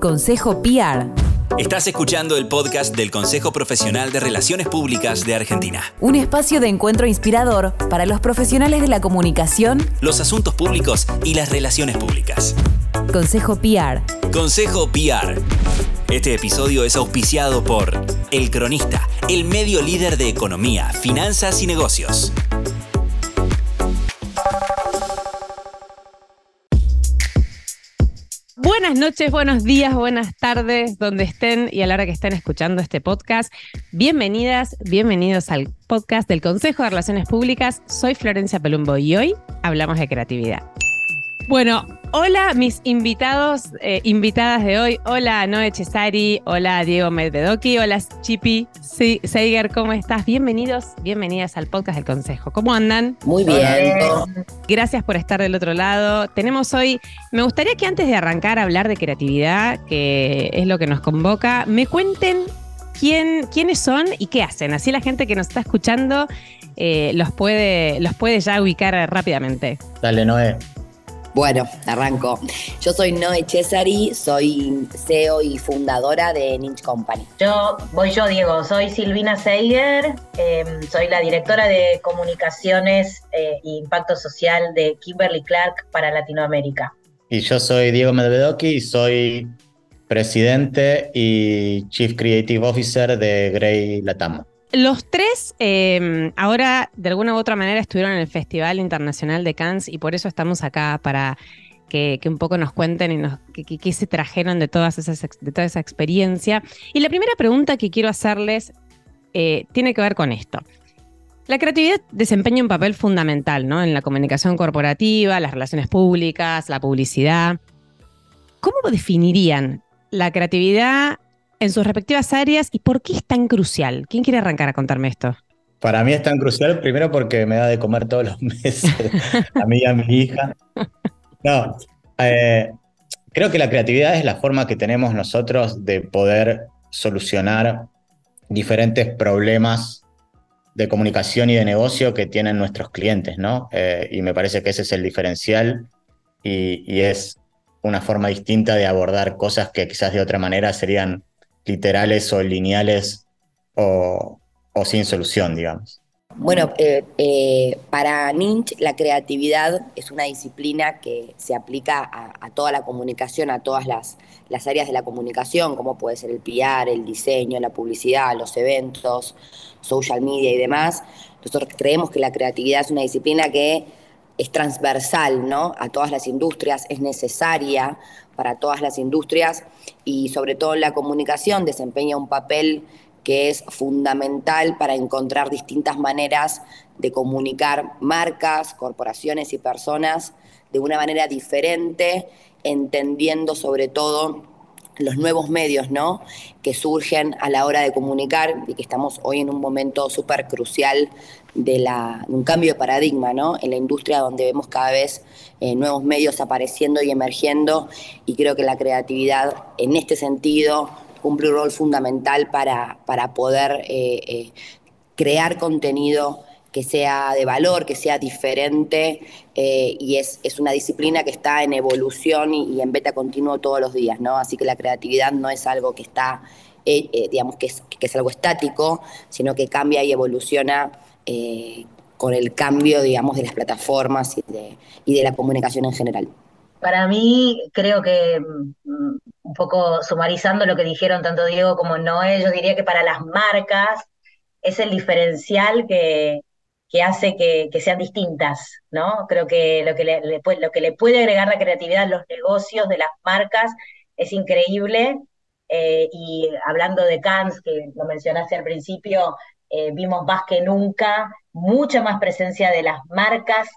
Consejo PR. Estás escuchando el podcast del Consejo Profesional de Relaciones Públicas de Argentina. Un espacio de encuentro inspirador para los profesionales de la comunicación, Los asuntos públicos y las relaciones públicas. Consejo PR. Consejo PR. Este episodio es auspiciado por El Cronista, el medio líder de economía, finanzas y negocios. Buenas noches, buenos días, buenas tardes, donde estén y a la hora que estén escuchando este podcast. Bienvenidas, bienvenidos al podcast del Consejo de Relaciones Públicas. Soy Florencia Pelumbo y hoy hablamos de creatividad. Bueno, hola mis invitados, eh, invitadas de hoy. Hola Noé Cesari, hola Diego Medvedoki, hola Chipi sí, Seiger, ¿cómo estás? Bienvenidos, bienvenidas al podcast del Consejo. ¿Cómo andan? Muy bien. Gracias por estar del otro lado. Tenemos hoy, me gustaría que antes de arrancar a hablar de creatividad, que es lo que nos convoca, me cuenten quién, quiénes son y qué hacen. Así la gente que nos está escuchando eh, los, puede, los puede ya ubicar rápidamente. Dale, Noé. Bueno, arranco. Yo soy Noé Cesari, soy CEO y fundadora de Ninja Company. Yo voy yo, Diego. Soy Silvina Seiger, eh, soy la directora de comunicaciones e impacto social de Kimberly Clark para Latinoamérica. Y yo soy Diego Medvedoki y soy presidente y Chief Creative Officer de Grey Latam. Los tres eh, ahora de alguna u otra manera estuvieron en el Festival Internacional de Cannes y por eso estamos acá para que, que un poco nos cuenten y nos, qué se trajeron de, todas esas, de toda esa experiencia. Y la primera pregunta que quiero hacerles eh, tiene que ver con esto. La creatividad desempeña un papel fundamental ¿no? en la comunicación corporativa, las relaciones públicas, la publicidad. ¿Cómo definirían la creatividad en sus respectivas áreas y por qué es tan crucial? ¿Quién quiere arrancar a contarme esto? Para mí es tan crucial, primero porque me da de comer todos los meses, a mí y a mi hija. No, eh, creo que la creatividad es la forma que tenemos nosotros de poder solucionar diferentes problemas de comunicación y de negocio que tienen nuestros clientes, ¿no? Eh, y me parece que ese es el diferencial y, y es una forma distinta de abordar cosas que quizás de otra manera serían literales o lineales o, sin solución, digamos. Bueno, eh, eh, para Ninch la creatividad es una disciplina que se aplica a, a toda la comunicación, a todas las, las, áreas de la comunicación, como puede ser el PR, el diseño, la publicidad, los eventos, social media y demás. Nosotros creemos que la creatividad es una disciplina que es transversal ¿no? a todas las industrias, es necesaria para todas las industrias y sobre todo la comunicación desempeña un papel que es fundamental para encontrar distintas maneras de comunicar marcas, corporaciones y personas de una manera diferente, entendiendo sobre todo los nuevos medios ¿no? que surgen a la hora de comunicar y que estamos hoy en un momento súper crucial de, la, un cambio de paradigma ¿no? en la industria donde vemos cada vez eh, nuevos medios apareciendo y emergiendo y creo que la creatividad en este sentido cumple un rol fundamental para, para poder eh, eh, crear contenido que sea de valor, que sea diferente y es, es, una disciplina que está en evolución y, en beta continuo todos los días, ¿no? Así que la creatividad no es algo que está, digamos, que que es, algo estático, sino que cambia y evoluciona eh, con el cambio, digamos, de las plataformas y de, y de la comunicación en general. Para mí, creo que mm, un poco sumarizando lo que dijeron tanto Diego como Noé, yo diría que para las marcas es el diferencial que, que hace que, que, sean distintas, ¿no? Creo que lo que le, le, lo que le puede agregar la creatividad a los negocios de las marcas es increíble. Eh, y hablando de Cannes, que lo mencionaste al principio, eh, vimos más que nunca mucha más presencia de las marcas,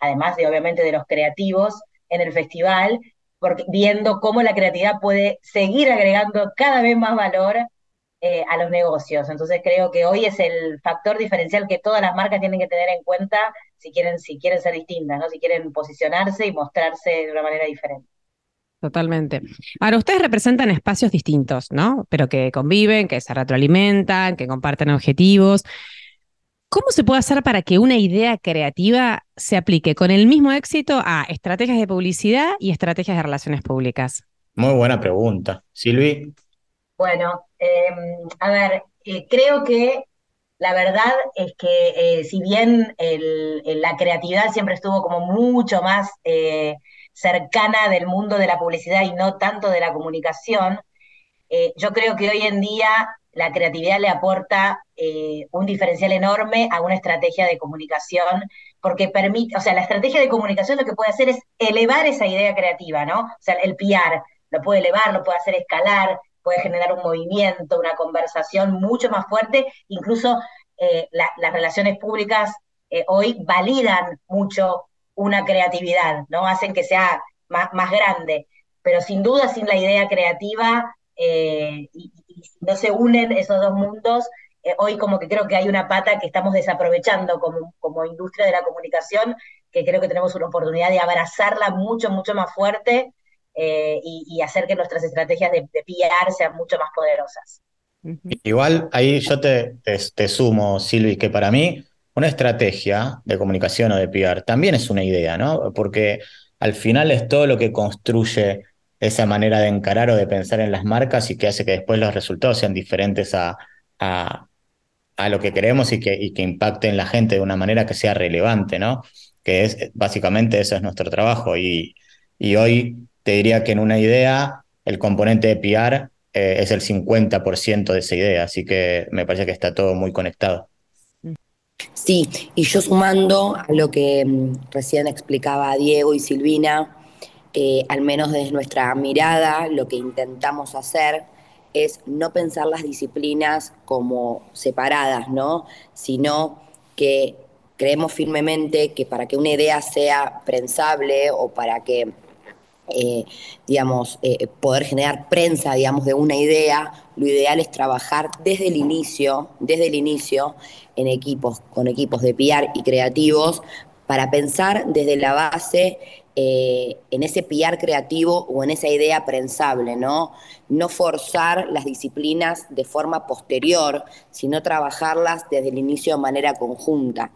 además de obviamente de los creativos en el festival, porque viendo cómo la creatividad puede seguir agregando cada vez más valor eh, a los negocios. Entonces creo que hoy es el factor diferencial que todas las marcas tienen que tener en cuenta si quieren, si quieren ser distintas, ¿no? si quieren posicionarse y mostrarse de una manera diferente. Totalmente. Ahora, ustedes representan espacios distintos, ¿no? Pero que conviven, que se retroalimentan, que comparten objetivos. ¿Cómo se puede hacer para que una idea creativa se aplique con el mismo éxito a estrategias de publicidad y estrategias de relaciones públicas? Muy buena pregunta. Silvi. Bueno, em, a ver, eh, creo que la verdad es que eh, si bien la creatividad siempre estuvo como mucho más eh, cercana del mundo de la publicidad y no tanto de la comunicación, yo creo que hoy en día la creatividad le aporta un diferencial enorme a una estrategia de comunicación, porque permite, o sea, la estrategia de comunicación lo que puede hacer es elevar esa idea creativa, ¿no? O sea, el PR lo puede elevar, lo puede hacer escalar, puede generar un movimiento, una conversación mucho más fuerte, incluso eh, las relaciones públicas eh, hoy validan mucho una creatividad, ¿no? Hacen que sea más, más grande, pero sin duda sin la idea creativa eh, y, si no se unen esos dos mundos, hoy como que creo que hay una pata que estamos desaprovechando como, como industria de la comunicación, que creo que tenemos una oportunidad de abrazarla mucho, mucho más fuerte eh, y, hacer que nuestras estrategias de, de PR sean mucho más poderosas. Igual ahí yo te, te, sumo, Silvi, que para mí una estrategia de comunicación o de PR también es una idea, ¿no? Porque al final es todo lo que construye esa manera de encarar o de pensar en las marcas y que hace que después los resultados sean diferentes a, a, lo que queremos y que, y que impacte en la gente de una manera que sea relevante, ¿no? Que es básicamente eso es nuestro trabajo y, y hoy te diría que en una idea el componente de PR eh, es el 50% de esa idea, así que me parece que está todo muy conectado. Sí, y yo sumando a lo que mm, recién explicaba Diego y Silvina, al menos desde nuestra mirada, lo que intentamos hacer es no pensar las disciplinas como separadas, ¿no? Sino que creemos firmemente que para que una idea sea prensable o para que eh, digamos, eh, poder generar prensa, digamos, de una idea, lo ideal es trabajar desde el inicio, desde el inicio, en equipos, con equipos de PR y creativos, para pensar desde la base eh, en ese PR creativo o en esa idea prensable, ¿no? No forzar las disciplinas de forma posterior, sino trabajarlas desde el inicio de manera conjunta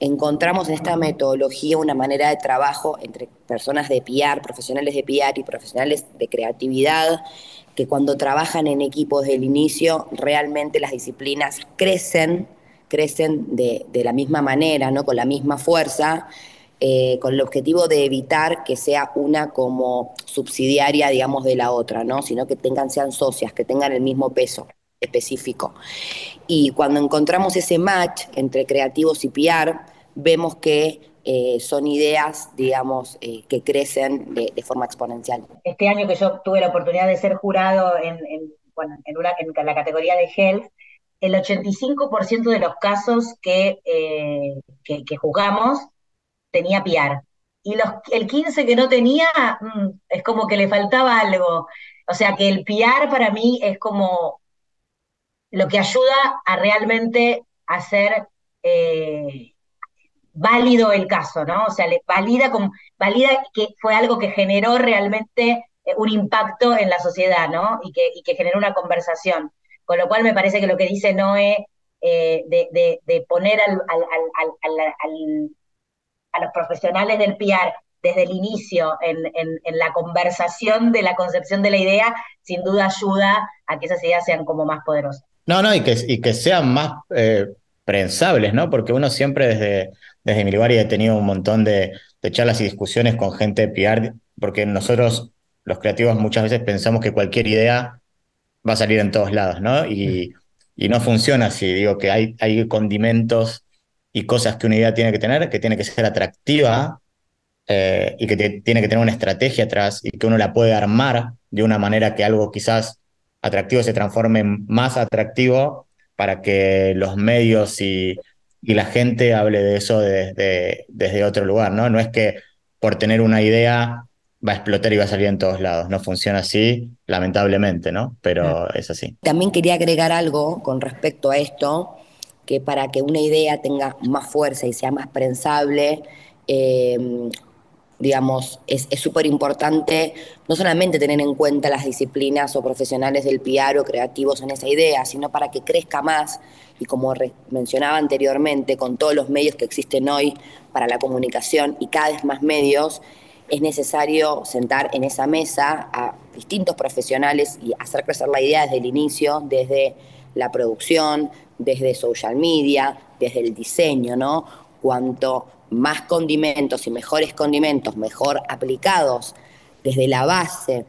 encontramos en esta metodología una manera de trabajo entre personas de PR, profesionales de PR y profesionales de creatividad, que cuando trabajan en equipos desde el inicio, realmente las disciplinas crecen, crecen de, la misma manera, ¿no? con la misma fuerza, eh, con el objetivo de evitar que sea una como subsidiaria, digamos, de la otra, ¿no? sino que tengan, sean socias, que tengan el mismo peso específico. Y cuando encontramos ese match entre creativos y PR, vemos que eh, son ideas, digamos, eh, que crecen de, forma exponencial. Este año que yo tuve la oportunidad de ser jurado en, bueno, en, la categoría de Health, el 85% de los casos que, eh, que, juzgamos tenía PR. Y los, el 15% que no tenía, mm, es como que le faltaba algo. O sea que el PR para mí es como lo que ayuda a realmente hacer eh, válido el caso, ¿no? O sea, le valida, como, valida que fue algo que generó realmente eh, un impacto en la sociedad, ¿no? Y que, y que generó una conversación. Con lo cual me parece que lo que dice Noé eh, de, poner a los profesionales del PR desde el inicio en, la conversación de la concepción de la idea, sin duda ayuda a que esas ideas sean como más poderosas. No, no, y que, y que sean más eh, prensables, ¿no? Porque uno siempre desde, desde mi lugar y he tenido un montón de, charlas y discusiones con gente de PR, porque nosotros, los creativos, muchas veces pensamos que cualquier idea va a salir en todos lados, ¿no? Y, no funciona así. Digo que hay, hay condimentos y cosas que una idea tiene que tener, que tiene que ser atractiva eh, y que tiene que tener una estrategia atrás y que uno la puede armar de una manera que algo quizás atractivo se transforme en más atractivo para que los medios y y la gente hable de eso desde, desde otro lugar, ¿no? No es que por tener una idea va a explotar y va a salir en todos lados. No funciona así, lamentablemente, ¿no? Pero es así. También quería agregar algo con respecto a esto, que para que una idea tenga más fuerza y sea más prensable, eh, digamos, es súper importante no solamente tener en cuenta las disciplinas o profesionales del PR o creativos en esa idea, sino para que crezca más y como mencionaba anteriormente, con todos los medios que existen hoy para la comunicación y cada vez más medios, es necesario sentar en esa mesa a distintos profesionales y hacer crecer la idea desde el inicio, desde la producción, desde social media, desde el diseño, ¿no? Cuanto más condimentos y mejores condimentos, mejor aplicados desde la base,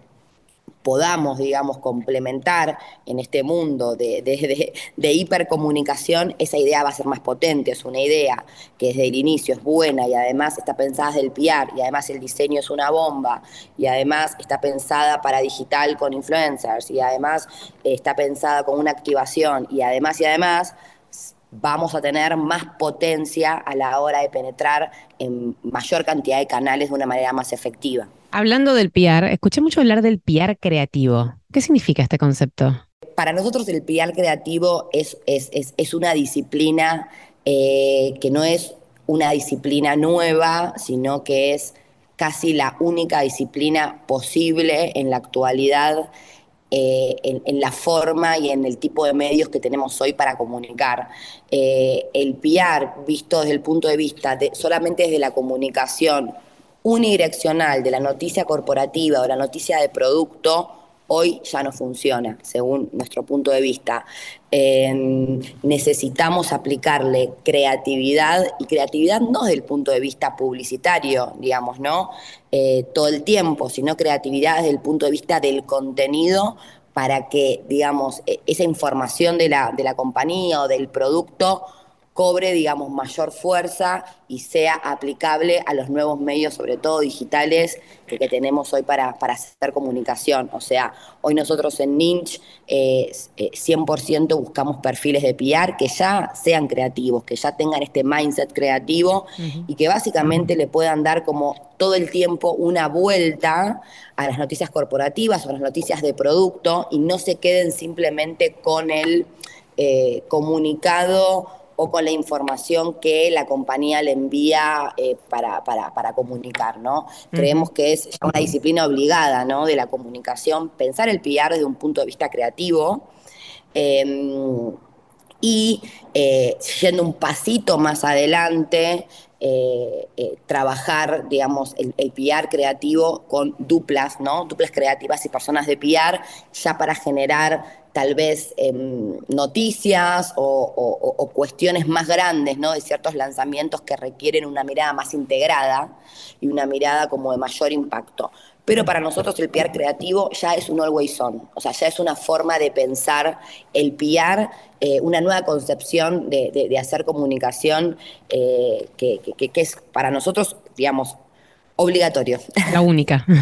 podamos, digamos, complementar en este mundo de, hipercomunicación, esa idea va a ser más potente. Es una idea que desde el inicio es buena y además está pensada desde el PR y además el diseño es una bomba y además está pensada para digital con influencers y además está pensada con una activación y además y además vamos a tener más potencia a la hora de penetrar en mayor cantidad de canales de una manera más efectiva. Hablando del PR, escuché mucho hablar del PR creativo. ¿Qué significa este concepto? Para nosotros el PR creativo es, es, una disciplina eh, que no es una disciplina nueva, sino que es casi la única disciplina posible en la actualidad eh, en, la forma y en el tipo de medios que tenemos hoy para comunicar. Eh, el PR, visto desde el punto de vista solamente desde la comunicación unidireccional de la noticia corporativa o la noticia de producto, hoy ya no funciona, según nuestro punto de vista. necesitamos aplicarle creatividad y creatividad no desde el punto de vista publicitario, digamos, ¿no? Eh, todo el tiempo, sino creatividad desde el punto de vista del contenido para que, digamos, e, esa información de la, de la compañía o del producto cobre, digamos, mayor fuerza y sea aplicable a los nuevos medios, sobre todo digitales, que, tenemos hoy para, para, hacer comunicación. O sea, hoy nosotros en Ninch 100% eh, buscamos perfiles de PR que ya sean creativos, que ya tengan este mindset creativo y que básicamente le puedan dar como todo el tiempo una vuelta a las noticias corporativas o a las noticias de producto y no se queden simplemente con el eh, comunicado o con la información que la compañía le envía eh, para, para, comunicar, ¿no? Creemos que es una disciplina obligada, ¿no? De la comunicación, pensar el PR desde un punto de vista creativo. Em, y eh, yendo un pasito más adelante, eh, trabajar, digamos, el, el, creativo con duplas, ¿no? Duplas creativas y personas de PR, ya para generar tal vez em, noticias o, cuestiones más grandes, ¿no? De ciertos lanzamientos que requieren una mirada más integrada y una mirada como de mayor impacto. Pero para nosotros el PR creativo ya es un always on, o sea, ya es una forma de pensar el PR, eh, una nueva concepción de, hacer comunicación eh, que, que es para nosotros, digamos, obligatorio. La única.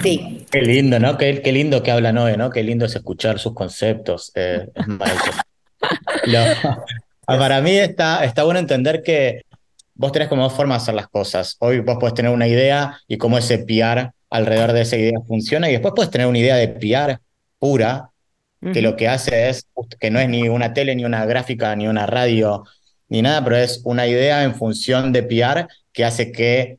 Sí. Qué lindo, ¿no? Qué, lindo que habla Noé, ¿no? Qué lindo es escuchar sus conceptos. Eh, para mí está, está bueno entender que vos tenés como dos formas de hacer las cosas. Hoy vos podés tener una idea y cómo ese PR alrededor de esa idea funciona, y después puedes tener una idea de PR pura, que lo que hace es, que no es ni una tele, ni una gráfica, ni una radio, ni nada, pero es una idea en función de PR que hace que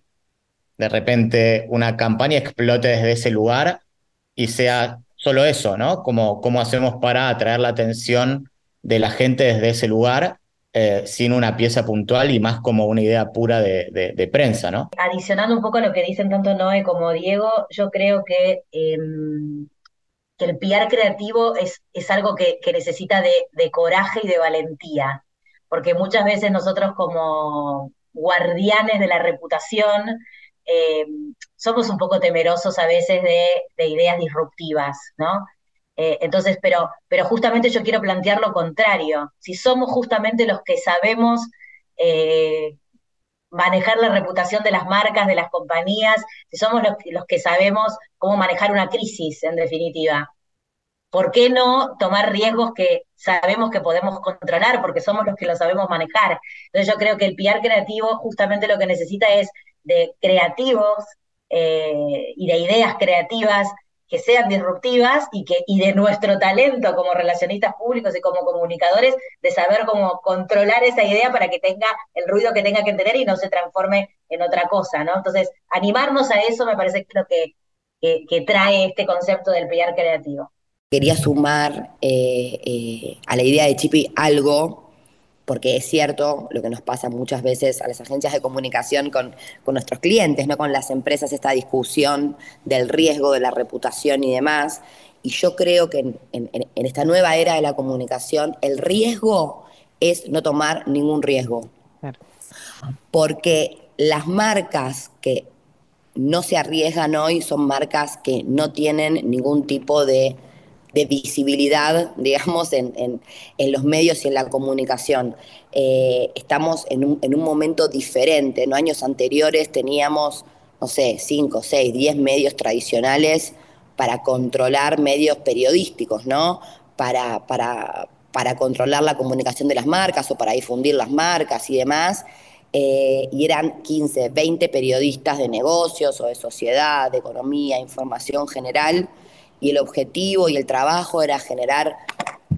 de repente una campaña explote desde ese lugar y sea solo eso, ¿no? Como cómo hacemos para atraer la atención de la gente desde ese lugar eh, sin una pieza puntual y más como una idea pura de, prensa, ¿no? Adicionando un poco a lo que dicen tanto Noé como Diego, yo creo que, em, que el PR creativo es, es algo que, que necesita de, de, coraje y de valentía, porque muchas veces nosotros como guardianes de la reputación eh, somos un poco temerosos a veces de, ideas disruptivas, ¿no? Eh, entonces, pero, pero justamente yo quiero plantear lo contrario. Si somos justamente los que sabemos eh, manejar la reputación de las marcas, de las compañías, si somos los, los que sabemos cómo manejar una crisis, en definitiva, ¿por qué no tomar riesgos que sabemos que podemos controlar porque somos los que lo sabemos manejar? Entonces yo creo que el PR creativo justamente lo que necesita es de creativos eh, y de ideas creativas que sean disruptivas y, que, y de nuestro talento como relacionistas públicos y como comunicadores de saber cómo controlar esa idea para que tenga el ruido que tenga que tener y no se transforme en otra cosa, ¿no? Entonces, animarnos a eso me parece que es lo que, que, trae este concepto del PR creativo. Quería sumar eh, eh, a la idea de Chipi algo porque es cierto lo que nos pasa muchas veces a las agencias de comunicación con, nuestros clientes, no con las empresas, esta discusión del riesgo, de la reputación y demás. Y yo creo que en, esta nueva era de la comunicación, el riesgo es no tomar ningún riesgo. Porque las marcas que no se arriesgan hoy son marcas que no tienen ningún tipo de de visibilidad, digamos, en, los medios y en la comunicación. Eh, estamos en un, en un, momento diferente. En años anteriores teníamos, no sé, 5, 6, 10 medios tradicionales para controlar medios periodísticos, ¿no? Para, para, para controlar la comunicación de las marcas o para difundir las marcas y demás. Eh, y eran 15, 20 periodistas de negocios o de sociedad, de economía, información general, y el objetivo y el trabajo era generar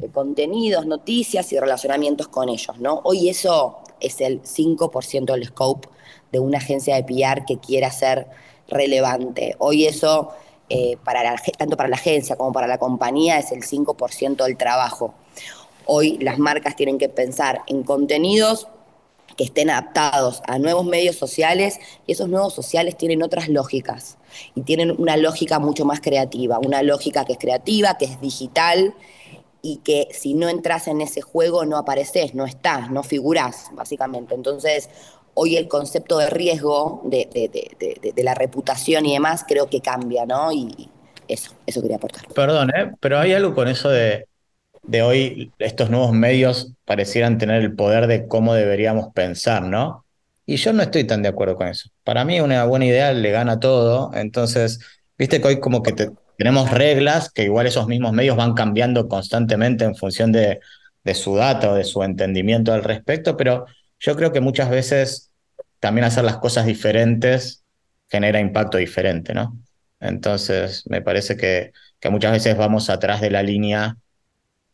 eh, contenidos, noticias y relacionamientos con ellos, ¿no? Hoy eso es el 5% del scope de una agencia de PR que quiera ser relevante. Hoy eso, eh, para tanto para la agencia como para la compañía, es el 5% del trabajo. Hoy las marcas tienen que pensar en contenidos que estén adaptados a nuevos medios sociales y esos nuevos sociales tienen otras lógicas y tienen una lógica mucho más creativa, una lógica que es creativa, que es digital y que si no entras en ese juego no apareces, no estás, no figurás, básicamente. Entonces, hoy el concepto de riesgo, de, de, la reputación y demás, creo que cambia, ¿no? Y eso, eso quería aportar. Perdón, ¿eh? pero hay algo con eso de de hoy estos nuevos medios parecieran tener el poder de cómo deberíamos pensar, ¿no? Y yo no estoy tan de acuerdo con eso. Para mí una buena idea le gana todo, entonces, viste que hoy como que tenemos reglas que igual esos mismos medios van cambiando constantemente en función de, de su data o de su entendimiento al respecto, pero yo creo que muchas veces también hacer las cosas diferentes genera impacto diferente, ¿no? Entonces, me parece que, que muchas veces vamos atrás de la línea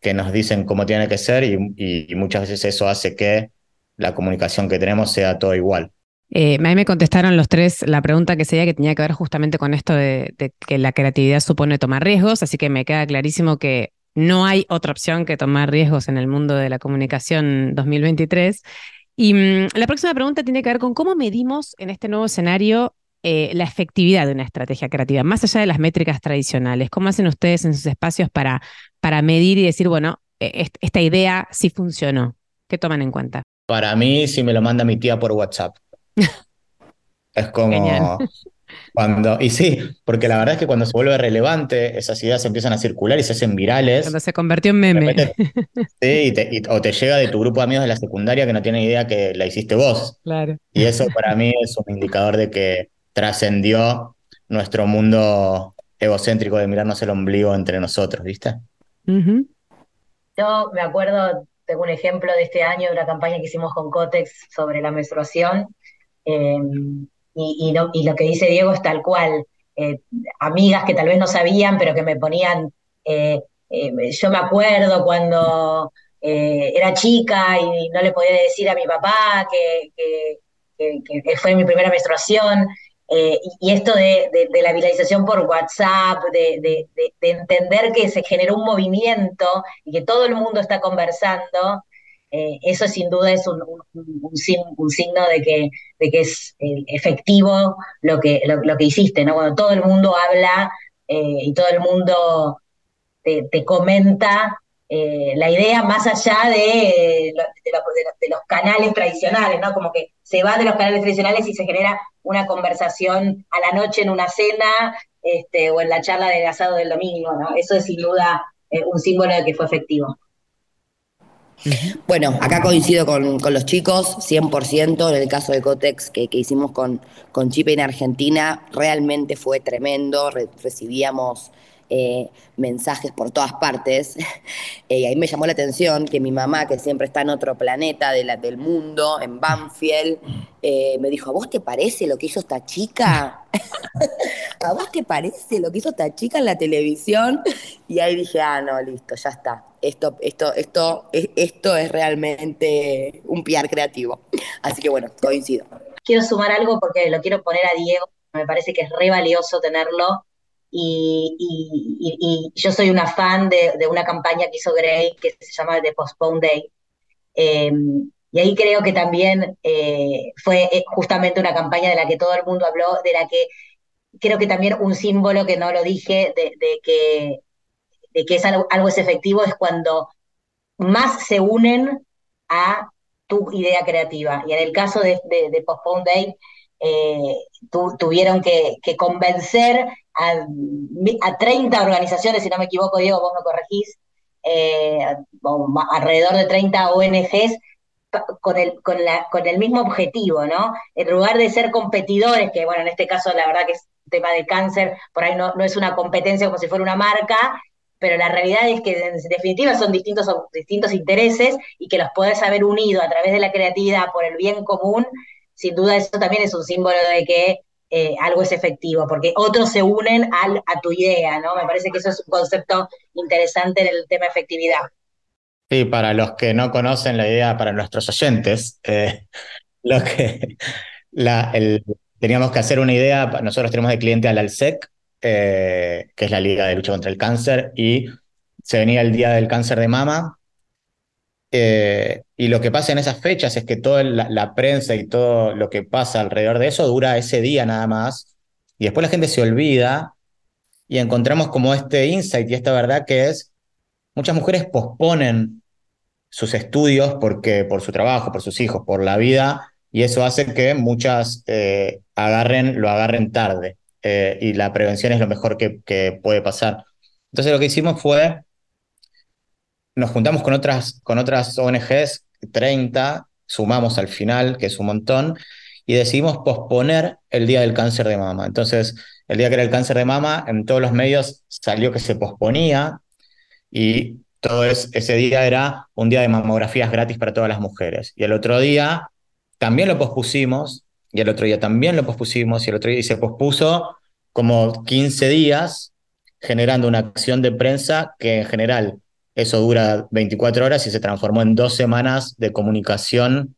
que nos dicen cómo tiene que ser y, muchas veces eso hace que la comunicación que tenemos sea todo igual. Eh, a mí me contestaron los tres la pregunta que sería que tenía que ver justamente con esto de, que la creatividad supone tomar riesgos, así que me queda clarísimo que no hay otra opción que tomar riesgos en el mundo de la comunicación 2023. Y mm, la próxima pregunta tiene que ver con cómo medimos en este nuevo escenario eh, la efectividad de una estrategia creativa, más allá de las métricas tradicionales. ¿Cómo hacen ustedes en sus espacios para, para medir y decir, bueno, e, esta idea sí funcionó? ¿Qué toman en cuenta? Para mí, si me lo manda mi tía por WhatsApp. es como... Cuando, y sí, porque la verdad es que cuando se vuelve relevante, esas ideas empiezan a circular y se hacen virales. Cuando se convirtió en meme. sí, o te llega de tu grupo de amigos de la secundaria que no tienen idea que la hiciste vos. Claro. Y eso para mí es un indicador de que trascendió nuestro mundo egocéntrico de mirarnos el ombligo entre nosotros, ¿viste? Yo me acuerdo, tengo un ejemplo de este año de una campaña que hicimos con Cotex sobre la menstruación, em, y, lo que dice Diego es tal cual. Eh, amigas que tal vez no sabían, pero que me ponían, eh, eh, yo me acuerdo cuando era chica y no le podía decir a mi papá que, que fue mi primera menstruación, eh, y esto de, la viralización por WhatsApp, de, entender que se generó un movimiento y que todo el mundo está conversando, eh, eso sin duda es un, signo de que, es eh, efectivo lo que, lo, que hiciste, ¿no? Cuando todo el mundo habla y todo el mundo te comenta eh, la idea más allá de, los canales tradicionales, ¿no? Como que se va de los canales tradicionales y se genera una conversación a la noche en una cena este, o en la charla del asado del domingo, ¿no? Eso es sin duda eh, un símbolo de que fue efectivo. Bueno, acá coincido con, los chicos, 100%, en el caso de Cotex que, hicimos con, con Chipe en Argentina, realmente fue tremendo, recibíamos eh, mensajes por todas partes. Eh, y ahí me llamó la atención que mi mamá, que siempre está en otro planeta de la, del mundo, en Banfield, eh, me dijo, ¿a vos te parece lo que hizo esta chica? ¿A vos te parece lo que hizo esta chica en la televisión? Y ahí dije, ah, no, listo, ya está. Esto, esto, esto, esto es realmente un PR creativo. Así que bueno, coincido. Quiero sumar algo porque lo quiero poner a Diego. Me parece que es re valioso tenerlo y, yo soy una fan de, una campaña que hizo Grey que se llama The Postpone Day, Em, y ahí creo que también eh, fue eh, justamente una campaña de la que todo el mundo habló, de la que creo que también un símbolo que no lo dije, de, que, de que es algo, es efectivo, es cuando más se unen a tu idea creativa. Y en el caso de, de, Postpone Day, eh, tuvieron que, convencer a, a, 30 organizaciones, si no me equivoco, Diego, vos me corregís, alrededor de 30 ONGs con el, con, la, con el mismo objetivo, ¿no? En lugar de ser competidores, que bueno, en este caso la verdad que es tema de cáncer, por ahí no, no es una competencia como si fuera una marca, pero la realidad es que en definitiva son distintos, distintos intereses y que los podés haber unido a través de la creatividad por el bien común, sin duda eso también es un símbolo de que eh, algo es efectivo, porque otros se unen al, a tu idea, ¿no? Me parece que eso es un concepto interesante en el tema efectividad. Sí, para los que no conocen la idea, para nuestros oyentes, eh, que teníamos que hacer una idea, nosotros tenemos de cliente al ALSEC, eh, que es la Liga de Lucha contra el Cáncer, y se venía el Día del Cáncer de Mama, eh, y lo que pasa en esas fechas es que toda la, prensa y todo lo que pasa alrededor de eso dura ese día nada más, y después la gente se olvida, y encontramos como este insight y esta verdad que es, muchas mujeres posponen sus estudios porque, por su trabajo, por sus hijos, por la vida, y eso hace que muchas eh, agarren, lo agarren tarde. Eh, y la prevención es lo mejor que, que, puede pasar. Entonces lo que hicimos fue, nos juntamos con otras, con otras ONGs, 30, sumamos al final, que es un montón, y decidimos posponer el Día del Cáncer de Mama. Entonces, el día que era el cáncer de mama, en todos los medios salió que se posponía y todo ese día era un día de mamografías gratis para todas las mujeres. Y el otro día también lo pospusimos, y el otro día también lo pospusimos, y el otro día y se pospuso como 15 días, generando una acción de prensa que en general eso dura 24 horas y se transformó en dos semanas de comunicación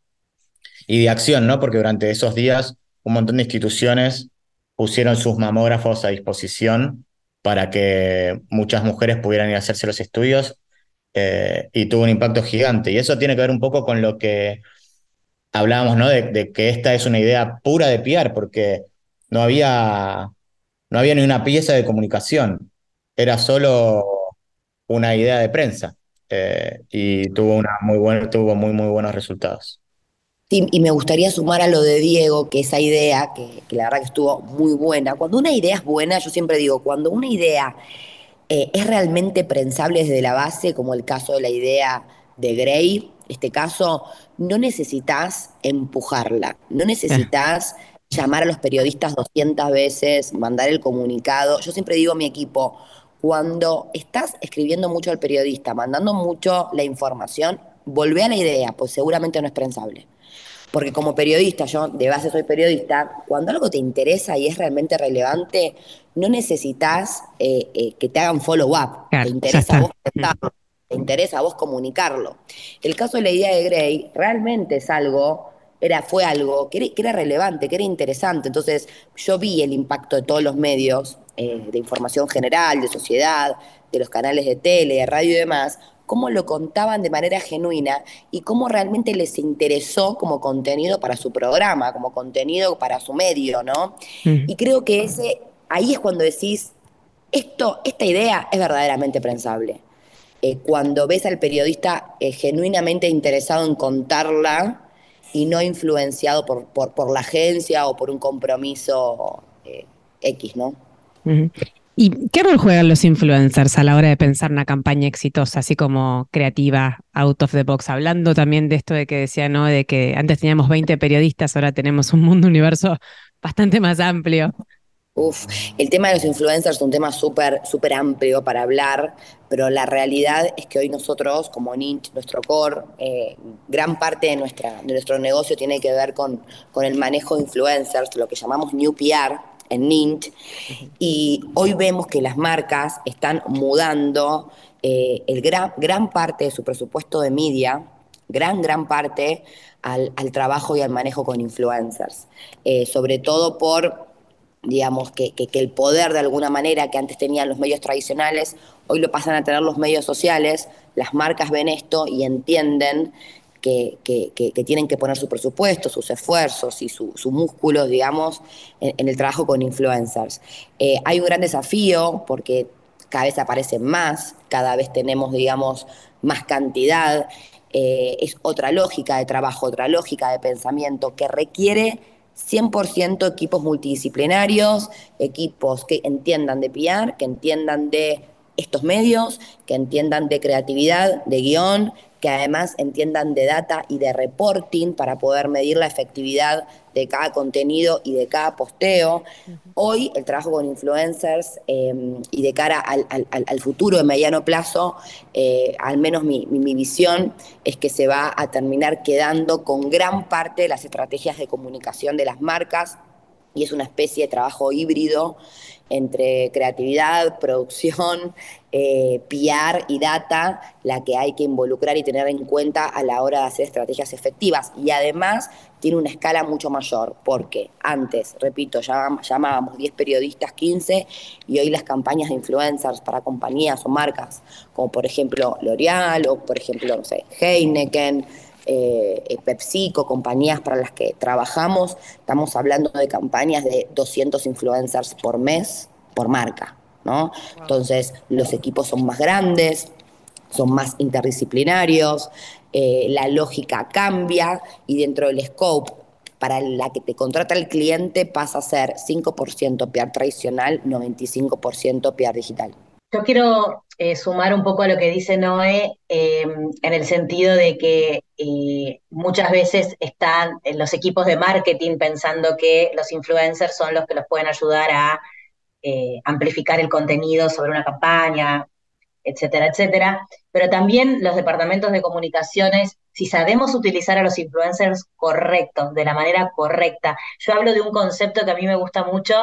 y de acción, ¿no? Porque durante esos días un montón de instituciones pusieron sus mamógrafos a disposición para que muchas mujeres pudieran ir a hacerse los estudios eh, y tuvo un impacto gigante. Y eso tiene que ver un poco con lo que hablábamos, ¿no? De, que esta es una idea pura de PR, porque no había, no había ni una pieza de comunicación, era solo una idea de prensa. Eh, y tuvo, una muy buena, tuvo muy, muy buenos resultados. Sí, y me gustaría sumar a lo de Diego, que esa idea, que, que la verdad que estuvo muy buena. Cuando una idea es buena, yo siempre digo, cuando una idea eh, ¿Es realmente prensable desde la base, como el caso de la idea de Gray? Este caso, no necesitas empujarla, no necesitas llamar a los periodistas 200 veces, mandar el comunicado. Yo siempre digo a mi equipo, cuando estás escribiendo mucho al periodista, mandando mucho la información, volvé a la idea, pues seguramente no es prensable. Porque como periodista, yo de base soy periodista, cuando algo te interesa y es realmente relevante, no necesitas eh, eh, que te hagan follow-up. te interesa a vos te interesa a vos comunicarlo. El caso de la idea de Gray realmente es algo, era, fue algo que era, relevante, que era interesante. Entonces, yo vi el impacto de todos los medios eh, de información general, de sociedad, de los canales de tele, de radio y demás, cómo lo contaban de manera genuina y cómo realmente les interesó como contenido para su programa, como contenido para su medio, ¿no? Mm. Y creo que ese, ahí es cuando decís, esto, esta idea es verdaderamente pensable. Eh, cuando ves al periodista eh, genuinamente interesado en contarla y no influenciado por, por, la agencia o por un compromiso eh, X, ¿no? ¿Y qué rol juegan los influencers a la hora de pensar una campaña exitosa, así como creativa, out of the box? Hablando también de esto de que decía, ¿no? De que antes teníamos 20 periodistas, ahora tenemos un mundo universo bastante más amplio. Uf, el tema de los influencers es un tema súper, súper amplio para hablar, pero la realidad es que hoy nosotros, como Ninch, nuestro core, eh, gran parte de, nuestra, de nuestro negocio tiene que ver con, con el manejo de influencers, lo que llamamos New PR, en Ninch, y hoy vemos que las marcas están mudando eh, el gran, gran parte de su presupuesto de media, gran, gran parte al, trabajo y al manejo con influencers, eh, sobre todo por digamos, que, que, el poder de alguna manera que antes tenían los medios tradicionales, hoy lo pasan a tener los medios sociales, las marcas ven esto y entienden que, tienen que poner su presupuesto, sus esfuerzos y sus músculos, digamos, en, el trabajo con influencers. Eh, hay un gran desafío porque cada vez aparecen más, cada vez tenemos, digamos, más cantidad. Eh, es otra lógica de trabajo, otra lógica de pensamiento que requiere 100% equipos multidisciplinarios, equipos que entiendan de PR, que entiendan de estos medios, que entiendan de creatividad, de guion, que además entiendan de data y de reporting para poder medir la efectividad de cada contenido y de cada posteo. Hoy el trabajo con influencers em, y de cara al, futuro de mediano plazo, eh, al menos mi, mi, visión es que se va a terminar quedando con gran parte de las estrategias de comunicación de las marcas y es una especie de trabajo híbrido entre creatividad, producción, eh, PR y data, la que hay que involucrar y tener en cuenta a la hora de hacer estrategias efectivas. Y además tiene una escala mucho mayor, porque antes, repito, llamábamos 10 periodistas, 15, y hoy las campañas de influencers para compañías o marcas, como por ejemplo L'Oreal o por ejemplo, no sé, Heineken, eh, PepsiCo, compañías para las que trabajamos, estamos hablando de campañas de 200 influencers por mes, por marca, ¿no? Entonces, los equipos son más grandes, son más interdisciplinarios, eh, la lógica cambia y dentro del scope para la que te contrata el cliente pasa a ser 5% PR tradicional, 95% PR digital. Yo quiero eh, sumar un poco a lo que dice Noé em, en el sentido de que eh, muchas veces están los equipos de marketing pensando que los influencers son los que los pueden ayudar a eh, amplificar el contenido sobre una campaña, etcétera, etcétera. Pero también los departamentos de comunicaciones, si sabemos utilizar a los influencers correctos, de la manera correcta. Yo hablo de un concepto que a mí me gusta mucho,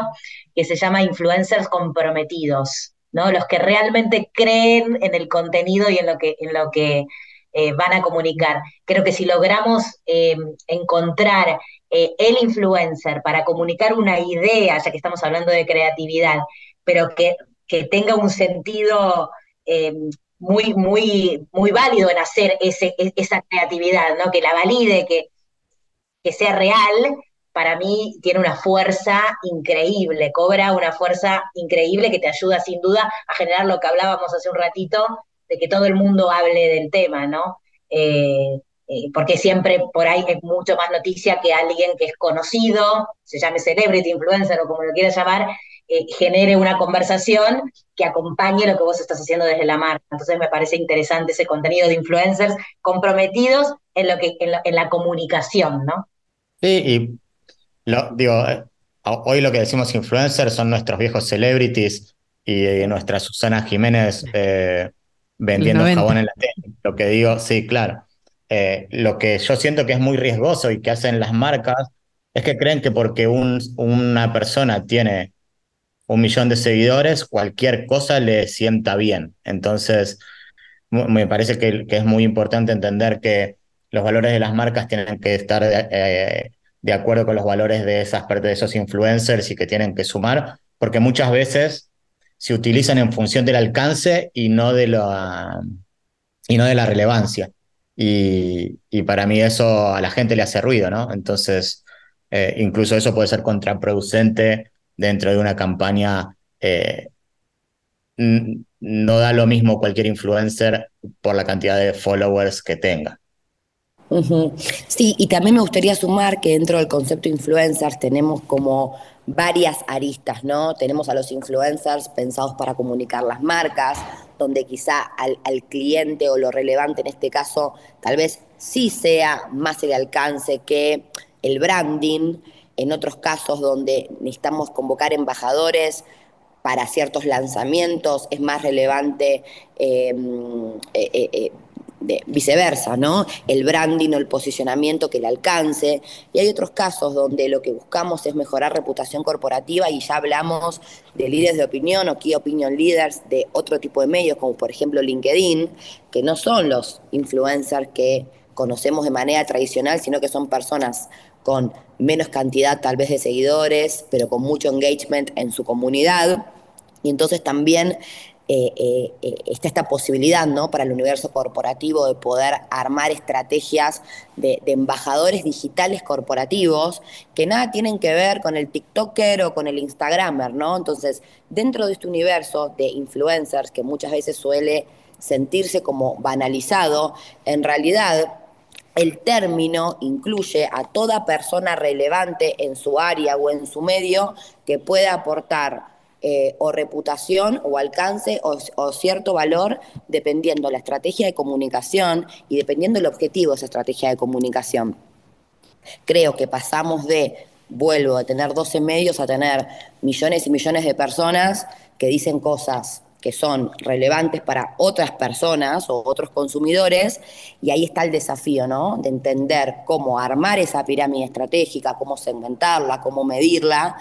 que se llama influencers comprometidos. ¿No? Los que realmente creen en el contenido y en lo que, en lo que eh, van a comunicar. Creo que si logramos eh, encontrar eh, el influencer para comunicar una idea, ya que estamos hablando de creatividad, pero que, que tenga un sentido muy, muy, muy válido en hacer ese, e, esa creatividad, ¿no? que la valide, que, que sea real, para mí tiene una fuerza increíble, cobra una fuerza increíble que te ayuda sin duda a generar lo que hablábamos hace un ratito, de que todo el mundo hable del tema, ¿no? Eh, eh, porque siempre por ahí es mucho más noticia que alguien que es conocido, se llame celebrity, influencer o como lo quieras llamar, eh, genere una conversación que acompañe lo que vos estás haciendo desde la marca. Entonces me parece interesante ese contenido de influencers comprometidos en lo que en, la comunicación, ¿no? Sí, y digo, eh, hoy lo que decimos influencers son nuestros viejos celebrities y eh, nuestra Susana Jiménez eh, vendiendo jabón en la tele. Lo que digo, sí, claro. lo que yo siento que es muy riesgoso y que hacen las marcas es que creen que porque una persona tiene un millón de seguidores, cualquier cosa le sienta bien. Entonces, me parece que, es muy importante entender que los valores de las marcas tienen que estar de acuerdo con los valores de, esas, de esos influencers y que tienen que sumar, porque muchas veces se utilizan en función del alcance y no de, la, y no de la relevancia. Y, para mí eso a la gente le hace ruido, ¿no? Entonces, eh, incluso eso puede ser contraproducente dentro de una campaña. Eh, no da lo mismo cualquier influencer por la cantidad de followers que tenga. Sí, y también me gustaría sumar que dentro del concepto influencers tenemos como varias aristas, ¿no? Tenemos a los influencers pensados para comunicar las marcas, donde quizá al, cliente o lo relevante en este caso tal vez sí sea más el alcance que el branding, en otros casos donde necesitamos convocar embajadores para ciertos lanzamientos, es más relevante eh, eh, eh, viceversa, ¿no? El branding o el posicionamiento que el alcance. Y hay otros casos donde lo que buscamos es mejorar reputación corporativa y ya hablamos de líderes de opinión o key opinion leaders de otro tipo de medios, como por ejemplo LinkedIn, que no son los influencers que conocemos de manera tradicional, sino que son personas con menos cantidad tal vez de seguidores, pero con mucho engagement en su comunidad. Y entonces también eh, eh, eh, está esta posibilidad ¿no? para el universo corporativo de poder armar estrategias de, embajadores digitales corporativos que nada tienen que ver con el TikToker o con el Instagramer, ¿no? Entonces, dentro de este universo de influencers que muchas veces suele sentirse como banalizado, en realidad el término incluye a toda persona relevante en su área o en su medio que pueda aportar eh, o reputación o alcance o, cierto valor dependiendo la estrategia de comunicación y dependiendo el objetivo de esa estrategia de comunicación. Creo que pasamos de, vuelvo, a tener 12 medios a tener millones y millones de personas que dicen cosas que son relevantes para otras personas o otros consumidores, y ahí está el desafío, ¿no? De entender cómo armar esa pirámide estratégica, cómo segmentarla, cómo medirla,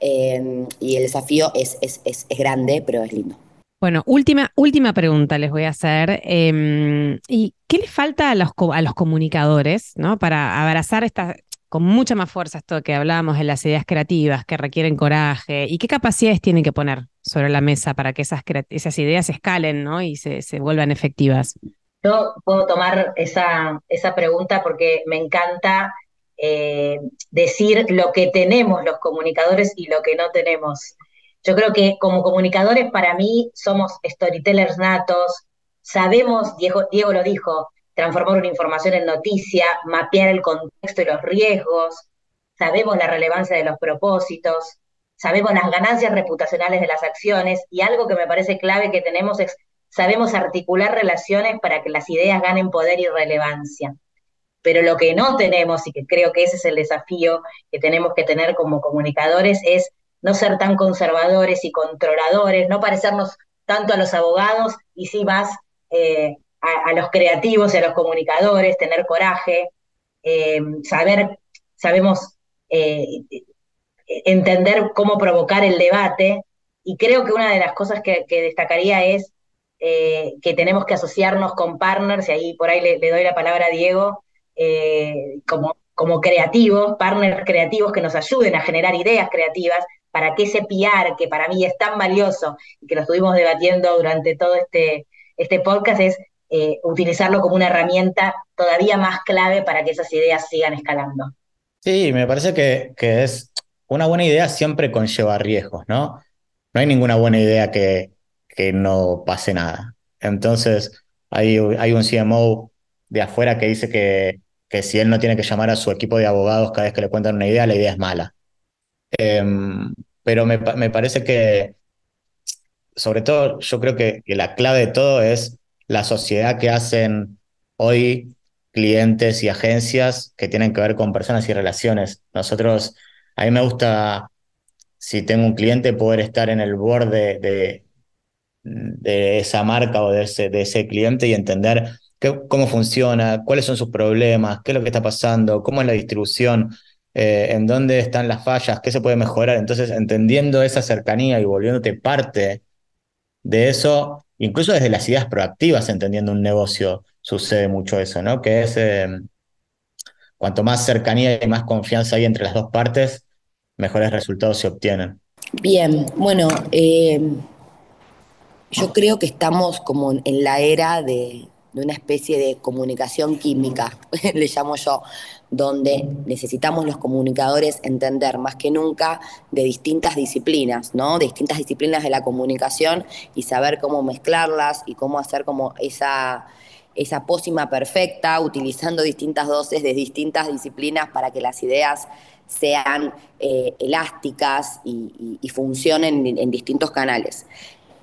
Em, y el desafío es, es, es, grande, pero es lindo. Bueno, última, última pregunta les voy a hacer. Em, ¿Y qué le falta a los, a los comunicadores ¿no? para abrazar esta, con mucha más fuerza esto que hablábamos de las ideas creativas que requieren coraje? ¿Y qué capacidades tienen que poner sobre la mesa para que esas, esas ideas escalen ¿no? y se, se vuelvan efectivas? Yo puedo tomar esa, esa pregunta porque me encanta eh, decir lo que tenemos los comunicadores y lo que no tenemos. Yo creo que como comunicadores para mí somos storytellers natos, sabemos, Diego, Diego lo dijo, transformar una información en noticia, mapear el contexto y los riesgos, sabemos la relevancia de los propósitos, sabemos las ganancias reputacionales de las acciones y algo que me parece clave que tenemos es sabemos articular relaciones para que las ideas ganen poder y relevancia. Pero lo que no tenemos, y que creo que ese es el desafío que tenemos que tener como comunicadores, es no ser tan conservadores y controladores, no parecernos tanto a los abogados y sí más eh, a, los creativos y a los comunicadores, tener coraje, eh, saber, sabemos eh, entender cómo provocar el debate. Y creo que una de las cosas que, destacaría es que tenemos que asociarnos con partners, y ahí por ahí le doy la palabra a Diego, eh, como, como creativos, partners creativos que nos ayuden a generar ideas creativas para que ese PR, que para mí es tan valioso y que lo estuvimos debatiendo durante todo este, este podcast, es eh, utilizarlo como una herramienta todavía más clave para que esas ideas sigan escalando. Sí, me parece que, que es una buena idea siempre conlleva riesgos, ¿no? No hay ninguna buena idea que, que no pase nada. Entonces, hay, hay un CMO de afuera que dice que que si él no tiene que llamar a su equipo de abogados cada vez que le cuentan una idea, la idea es mala. Em, pero me, parece que, sobre todo, yo creo que, la clave de todo es la sociedad que hacen hoy clientes y agencias que tienen que ver con personas y relaciones. Nosotros, a mí me gusta, si tengo un cliente, poder estar en el borde de, de, esa marca o de ese, de ese cliente y entender cómo funciona, cuáles son sus problemas, qué es lo que está pasando, cómo es la distribución, eh, en dónde están las fallas, qué se puede mejorar. Entonces, entendiendo esa cercanía y volviéndote parte de eso, incluso desde las ideas proactivas, entendiendo un negocio, sucede mucho eso, ¿no? Que es em, cuanto más cercanía y más confianza hay entre las dos partes, mejores resultados se obtienen. Bien, bueno, em, yo creo que estamos como en la era de, de una especie de comunicación química, le llamo yo, donde necesitamos los comunicadores entender más que nunca de distintas disciplinas, ¿no? De distintas disciplinas de la comunicación y saber cómo mezclarlas y cómo hacer como esa, esa pócima perfecta, utilizando distintas dosis de distintas disciplinas para que las ideas sean eh, elásticas y, funcionen en distintos canales.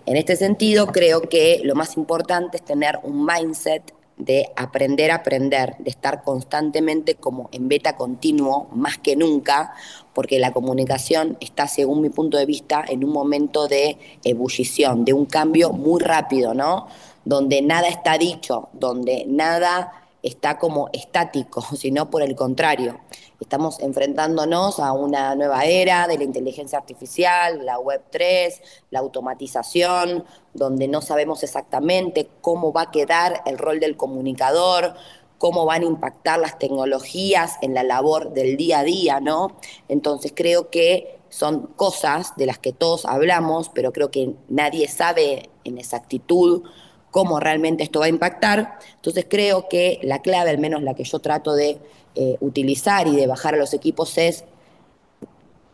En este sentido, creo que lo más importante es tener un mindset de aprender a aprender, de estar constantemente como en beta continuo, más que nunca, porque la comunicación está, según mi punto de vista, en un momento de ebullición, de un cambio muy rápido, ¿no? Donde nada está dicho, donde nada está como estático, sino por el contrario. Estamos enfrentándonos a una nueva era de la inteligencia artificial, la Web 3, la automatización, donde no sabemos exactamente cómo va a quedar el rol del comunicador, cómo van a impactar las tecnologías en la labor del día a día, ¿no? Entonces creo que son cosas de las que todos hablamos, pero creo que nadie sabe en exactitud cómo realmente esto va a impactar. Entonces creo que la clave, al menos la que yo trato de eh, utilizar y de bajar a los equipos es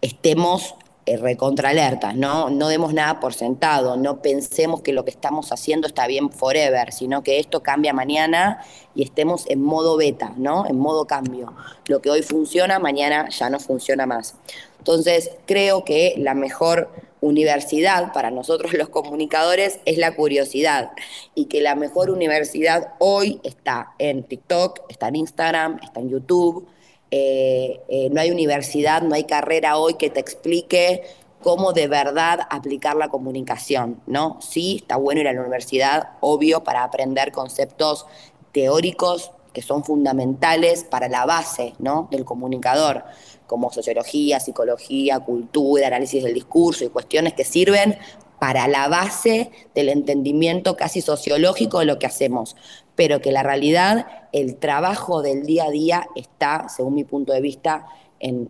estemos eh, recontraalertas, ¿no? No demos nada por sentado, no pensemos que lo que estamos haciendo está bien forever, sino que esto cambia mañana y estemos en modo beta, ¿no? En modo cambio. Lo que hoy funciona, mañana ya no funciona más. Entonces, creo que la mejor universidad para nosotros los comunicadores es la curiosidad y que la mejor universidad hoy está en TikTok, está en Instagram, está en YouTube. Eh, eh, no hay universidad, no hay carrera hoy que te explique cómo de verdad aplicar la comunicación, ¿no? Sí, está bueno ir a la universidad, obvio, para aprender conceptos teóricos que son fundamentales para la base, ¿no? Del comunicador como sociología, psicología, cultura, análisis del discurso y cuestiones que sirven para la base del entendimiento casi sociológico de lo que hacemos, pero que la realidad, el trabajo del día a día está, según mi punto de vista, en,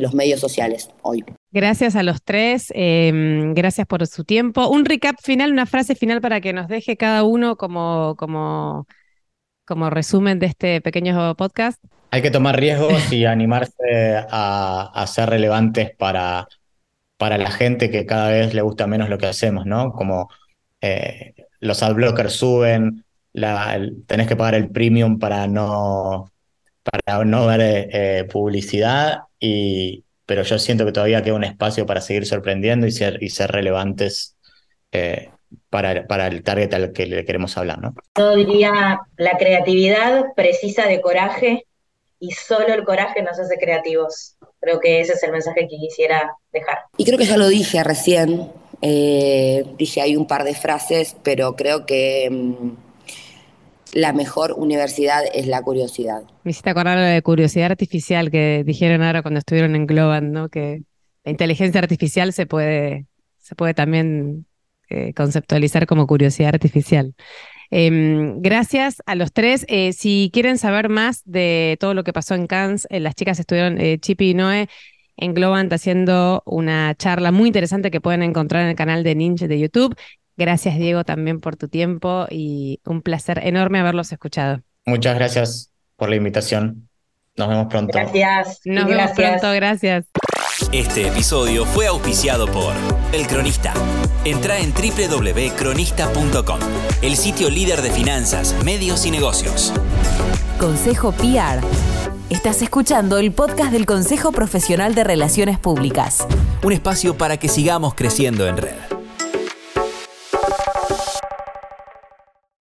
los medios sociales hoy. Gracias a los tres, em, gracias por su tiempo. Un recap final, una frase final para que nos deje cada uno como, resumen de este pequeño podcast. Hay que tomar riesgos y animarse a, ser relevantes para, para la gente que cada vez le gusta menos lo que hacemos, ¿no? Como eh, los adblockers suben, tenés que pagar el premium para no, para no ver eh, publicidad, y, pero yo siento que todavía queda un espacio para seguir sorprendiendo y ser, y ser relevantes eh, para, para, el target al que le queremos hablar, ¿no? Yo diría, la creatividad precisa de coraje y solo el coraje nos hace creativos. Creo que ese es el mensaje que quisiera dejar. Y creo que ya lo dije recién, eh, dije ahí un par de frases, pero creo que mm, la mejor universidad es la curiosidad. Me hiciste acordar de curiosidad artificial que dijeron ahora cuando estuvieron en Globant, ¿no? Que la inteligencia artificial se puede, se puede también eh, conceptualizar como curiosidad artificial. Em, gracias a los tres. Eh, si quieren saber más de todo lo que pasó en Cannes, eh, las chicas estuvieron, eh, Chipi y Noé, en Globant haciendo una charla muy interesante que pueden encontrar en el canal de Ninja de YouTube. Gracias, Diego, también por tu tiempo y un placer enorme haberlos escuchado. Muchas gracias por la invitación. Nos vemos pronto. Gracias. Nos vemos pronto, gracias. Este episodio fue auspiciado por El Cronista. Entra en www.cronista.com, el sitio líder de finanzas, medios y negocios. Consejo PR. Estás escuchando el podcast del Consejo Profesional de Relaciones Públicas. Un espacio para que sigamos creciendo en red.